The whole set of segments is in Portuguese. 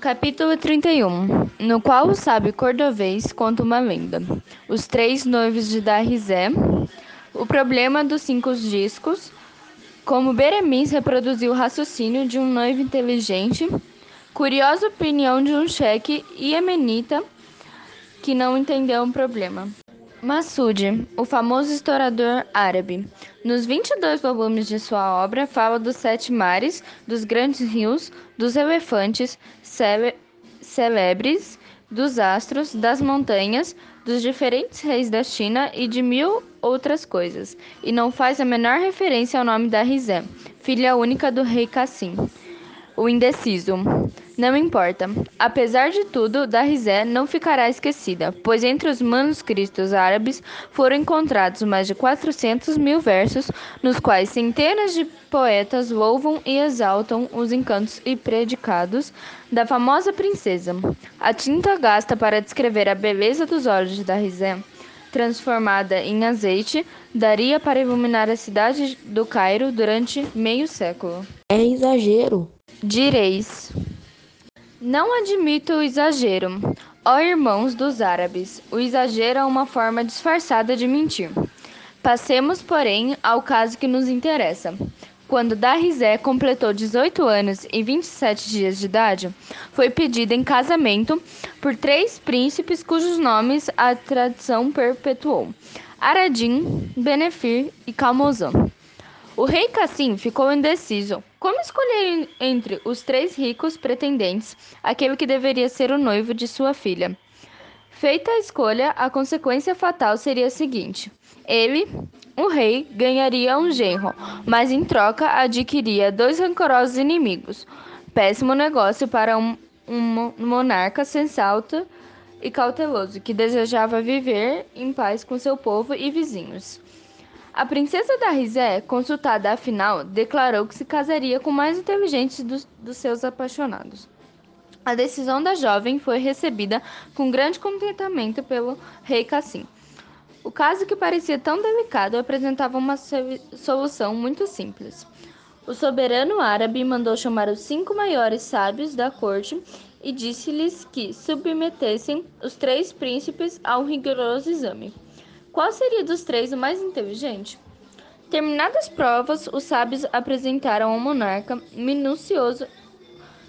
Capítulo 31 No qual o sábio cordovês conta uma lenda. Os três noivos de Darizé. O problema dos cinco discos. Como Beremiz reproduziu o raciocínio de um noivo inteligente. Curiosa opinião de um cheque iemenita que não entendeu o problema. Massoud, o famoso historiador árabe, nos 22 volumes de sua obra, fala dos sete mares, dos grandes rios, dos elefantes cele celebres, dos astros, das montanhas, dos diferentes reis da China e de mil outras coisas, e não faz a menor referência ao nome da Rizé, filha única do rei Cassim o indeciso. Não importa. Apesar de tudo, Darizé não ficará esquecida, pois entre os manuscritos árabes foram encontrados mais de 400 mil versos, nos quais centenas de poetas louvam e exaltam os encantos e predicados da famosa princesa. A tinta gasta para descrever a beleza dos olhos de Darizé transformada em azeite, daria para iluminar a cidade do Cairo durante meio século. É exagero. Direis: Não admito o exagero, ó irmãos dos árabes. O exagero é uma forma disfarçada de mentir. Passemos, porém, ao caso que nos interessa. Quando Darizé completou 18 anos e 27 dias de idade, foi pedida em casamento por três príncipes cujos nomes a tradição perpetuou: Aradim, Benefir e Calmozan. O rei Cassim ficou indeciso. Como escolher entre os três ricos pretendentes aquele que deveria ser o noivo de sua filha? Feita a escolha, a consequência fatal seria a seguinte: ele, o rei, ganharia um genro, mas em troca adquiria dois rancorosos inimigos. Péssimo negócio para um, um monarca sensato e cauteloso que desejava viver em paz com seu povo e vizinhos. A princesa da Rizé, consultada afinal, declarou que se casaria com o mais inteligente dos, dos seus apaixonados. A decisão da jovem foi recebida com grande contentamento pelo rei Cassim. O caso que parecia tão delicado apresentava uma solução muito simples. O soberano árabe mandou chamar os cinco maiores sábios da corte e disse-lhes que submetessem os três príncipes a um rigoroso exame. Qual seria dos três o mais inteligente? Terminadas provas, os sábios apresentaram ao monarca minucioso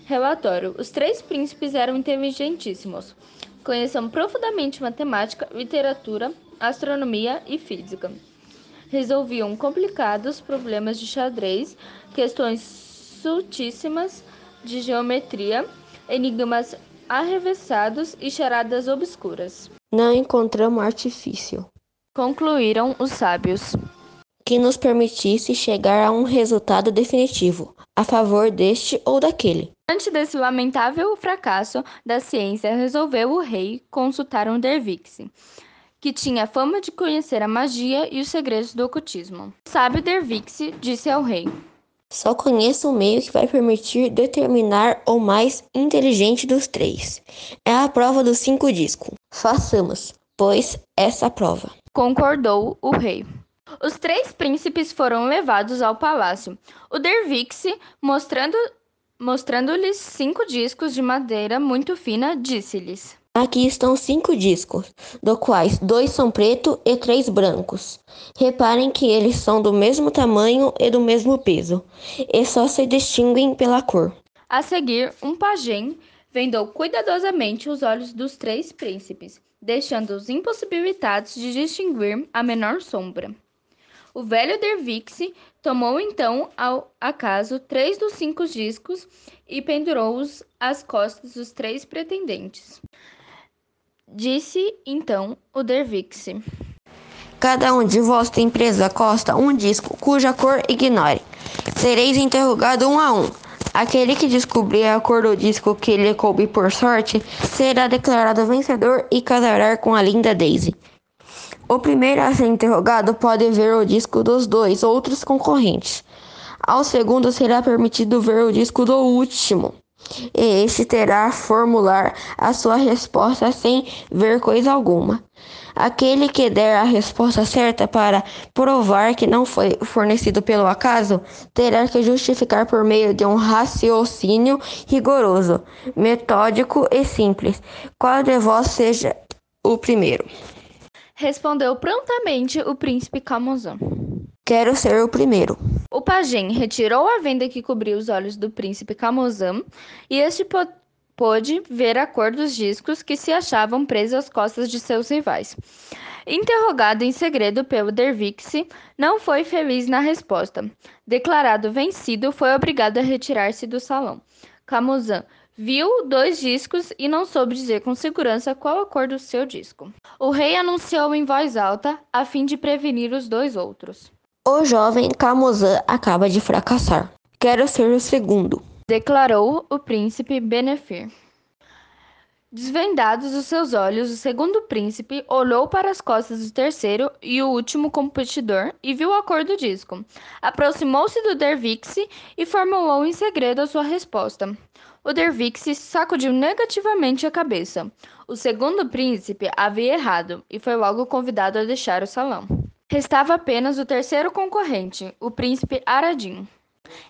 relatório. Os três príncipes eram inteligentíssimos. Conheciam profundamente matemática, literatura, astronomia e física. Resolviam complicados problemas de xadrez, questões sutíssimas de geometria, enigmas arrevessados e charadas obscuras. Não encontramos artifício concluíram os sábios, que nos permitisse chegar a um resultado definitivo, a favor deste ou daquele. Diante desse lamentável fracasso da ciência, resolveu o rei consultar um Dervix, que tinha fama de conhecer a magia e os segredos do ocultismo. O sábio Dervix disse ao rei: Só conheço um meio que vai permitir determinar o mais inteligente dos três. É a prova dos cinco discos. Façamos, pois, essa prova concordou o rei. Os três príncipes foram levados ao palácio. O Dervix, mostrando mostrando-lhes cinco discos de madeira muito fina, disse-lhes: Aqui estão cinco discos, do quais dois são preto e três brancos. Reparem que eles são do mesmo tamanho e do mesmo peso, e só se distinguem pela cor. A seguir, um pajem vendou cuidadosamente os olhos dos três príncipes deixando-os impossibilitados de distinguir a menor sombra. O velho Dervix tomou então ao acaso três dos cinco discos e pendurou-os às costas dos três pretendentes. Disse então o Dervix: Cada um de vós tem preso à costa um disco cuja cor ignore. Sereis interrogado um a um. Aquele que descobrir a cor do disco que lhe coube por sorte será declarado vencedor e casará com a linda Daisy. O primeiro a ser interrogado pode ver o disco dos dois outros concorrentes. Ao segundo será permitido ver o disco do último. e este terá formular a sua resposta sem ver coisa alguma. Aquele que der a resposta certa para provar que não foi fornecido pelo acaso, terá que justificar por meio de um raciocínio rigoroso, metódico e simples. Qual de vós seja o primeiro? Respondeu prontamente o príncipe Camozan. Quero ser o primeiro. O pajem retirou a venda que cobria os olhos do príncipe Camozan e este pôde ver a cor dos discos que se achavam presos às costas de seus rivais. Interrogado em segredo pelo Dervixi, não foi feliz na resposta. Declarado vencido, foi obrigado a retirar-se do salão. Camozan viu dois discos e não soube dizer com segurança qual a cor do seu disco. O rei anunciou em voz alta, a fim de prevenir os dois outros. O jovem Camozan acaba de fracassar. Quero ser o segundo declarou o príncipe Benefir. Desvendados os seus olhos, o segundo príncipe olhou para as costas do terceiro e o último competidor e viu a cor do disco. Aproximou-se do Dervixi e formulou em segredo a sua resposta. O Dervixi sacudiu negativamente a cabeça. O segundo príncipe havia errado e foi logo convidado a deixar o salão. Restava apenas o terceiro concorrente, o príncipe Aradim.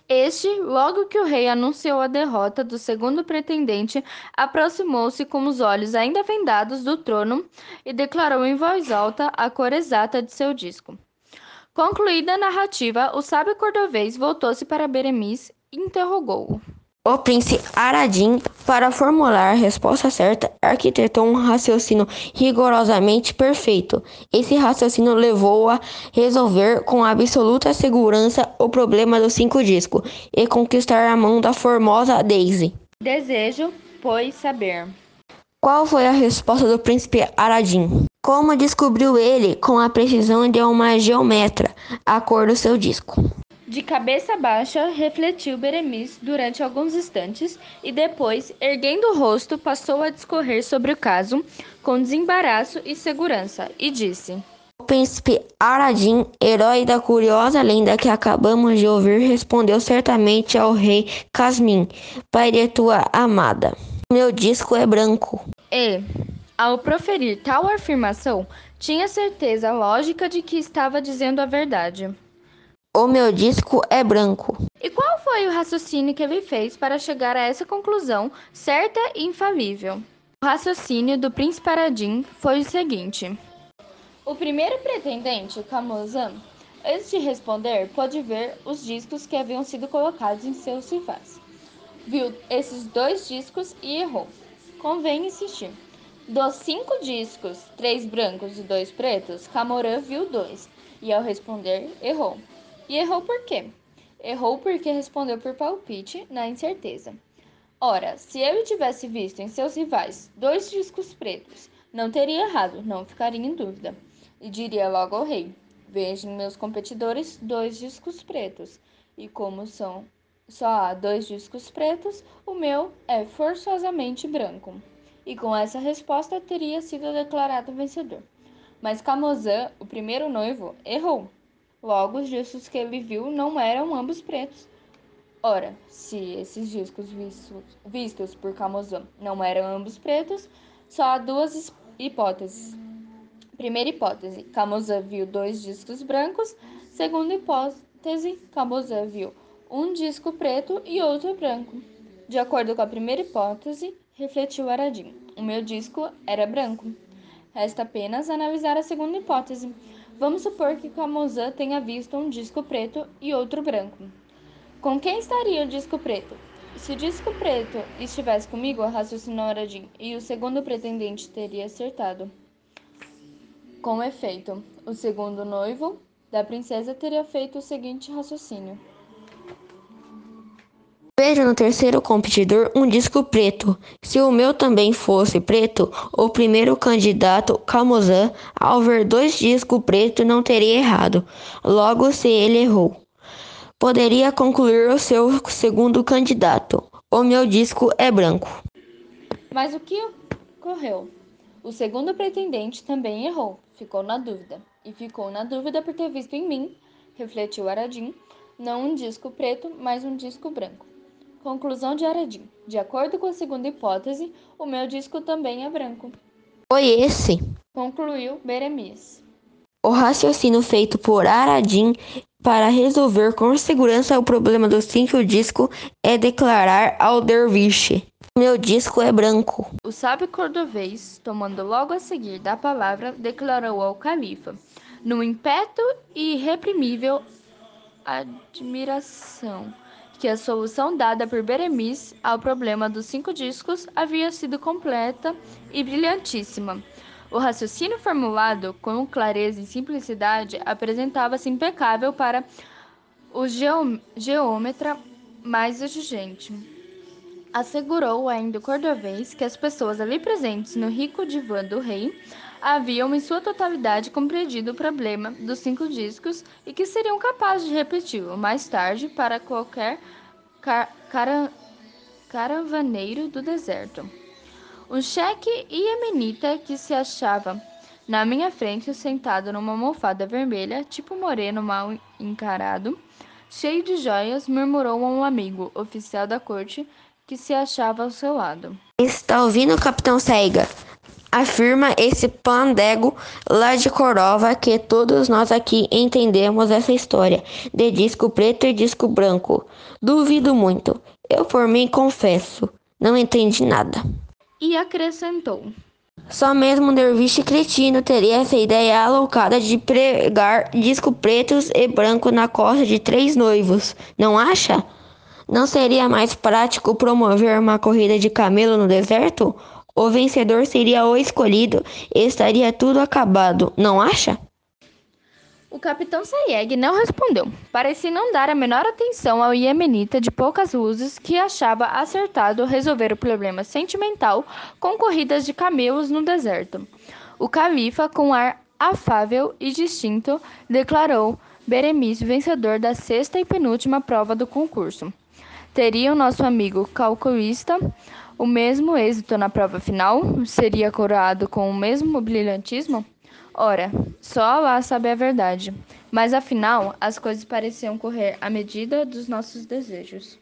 Este, logo que o rei anunciou a derrota do segundo pretendente, aproximou-se com os olhos ainda vendados do trono e declarou em voz alta a cor exata de seu disco. Concluída a narrativa, o sábio cordovês voltou-se para Beremiz e interrogou-o. O príncipe Aradim, para formular a resposta certa, arquitetou um raciocínio rigorosamente perfeito. Esse raciocínio levou a resolver com absoluta segurança o problema dos cinco discos e conquistar a mão da formosa Daisy. Desejo, pois, saber. Qual foi a resposta do príncipe Aradim? Como descobriu ele, com a precisão de uma geometra, a cor do seu disco? De cabeça baixa, refletiu Beremiz durante alguns instantes e depois, erguendo o rosto, passou a discorrer sobre o caso com desembaraço e segurança e disse: O príncipe Aradim, herói da curiosa lenda que acabamos de ouvir, respondeu certamente ao rei Casmin, pai de tua amada. Meu disco é branco. E, ao proferir tal afirmação, tinha certeza lógica de que estava dizendo a verdade. O meu disco é branco. E qual foi o raciocínio que ele fez para chegar a essa conclusão certa e infalível? O raciocínio do príncipe Aradim foi o seguinte: O primeiro pretendente, Camozan, antes de responder, pôde ver os discos que haviam sido colocados em seus rivais. Viu esses dois discos e errou. Convém insistir. Dos cinco discos, três brancos e dois pretos, Camoran viu dois e, ao responder, errou. E errou por quê? Errou porque respondeu por palpite, na incerteza. Ora, se ele tivesse visto em seus rivais dois discos pretos, não teria errado, não ficaria em dúvida. E diria logo ao rei: Vejo em meus competidores dois discos pretos, e como são só há dois discos pretos, o meu é forçosamente branco. E com essa resposta teria sido declarado vencedor. Mas Camozan, o primeiro noivo, errou. Logo, os discos que ele viu não eram ambos pretos. Ora, se esses discos vistos, vistos por Camozan não eram ambos pretos, só há duas hipóteses. Primeira hipótese, Camozan viu dois discos brancos. Segunda hipótese, Camozan viu um disco preto e outro branco. De acordo com a primeira hipótese, refletiu Aradim. O meu disco era branco. Resta apenas analisar a segunda hipótese. Vamos supor que Camozan tenha visto um disco preto e outro branco. Com quem estaria o disco preto? Se o disco preto estivesse comigo, raciocinou Aradim, e o segundo pretendente teria acertado. Com efeito, o segundo noivo da princesa teria feito o seguinte raciocínio. Vejo no terceiro competidor um disco preto. Se o meu também fosse preto, o primeiro candidato, Camozan, ao ver dois discos pretos, não teria errado. Logo, se ele errou, poderia concluir o seu segundo candidato. O meu disco é branco. Mas o que ocorreu? O segundo pretendente também errou, ficou na dúvida. E ficou na dúvida por ter visto em mim, refletiu Aradim, não um disco preto, mas um disco branco. Conclusão de Aradim. De acordo com a segunda hipótese, o meu disco também é branco. Foi esse Concluiu Beremiz. o raciocínio feito por Aradim para resolver com segurança o problema do cinco disco é declarar ao derviche: Meu disco é branco. O sábio cordovês, tomando logo a seguir da palavra, declarou ao califa, num impeto e irreprimível admiração, que a solução dada por Beremiz ao problema dos cinco discos havia sido completa e brilhantíssima. O raciocínio formulado com clareza e simplicidade apresentava-se impecável para o geômetra mais exigente. Assegurou ainda o cordovês que as pessoas ali presentes no rico divã do rei haviam em sua totalidade compreendido o problema dos cinco discos e que seriam capazes de repeti-lo mais tarde para qualquer car cara caravaneiro do deserto. Um cheque iemenita que se achava na minha frente, sentado numa almofada vermelha, tipo moreno mal encarado, cheio de joias, murmurou a um amigo, oficial da corte, que se achava ao seu lado. Está ouvindo, capitão Saiga? Afirma esse pandego lá de Corova que todos nós aqui entendemos essa história de disco preto e disco branco. Duvido muito. Eu por mim confesso, não entendi nada. E acrescentou: Só mesmo um derviche cretino teria essa ideia aloucada de pregar disco pretos e branco na costa de três noivos, não acha? Não seria mais prático promover uma corrida de camelo no deserto? O vencedor seria o escolhido e estaria tudo acabado, não acha? O capitão Sayeg não respondeu. Parecia não dar a menor atenção ao iemenita de poucas luzes que achava acertado resolver o problema sentimental com corridas de camelos no deserto. O califa, com ar afável e distinto, declarou Beremiz vencedor da sexta e penúltima prova do concurso. Teria o nosso amigo calculista o mesmo êxito na prova final? Seria coroado com o mesmo brilhantismo? Ora, só lá sabe a verdade. Mas afinal, as coisas pareciam correr à medida dos nossos desejos.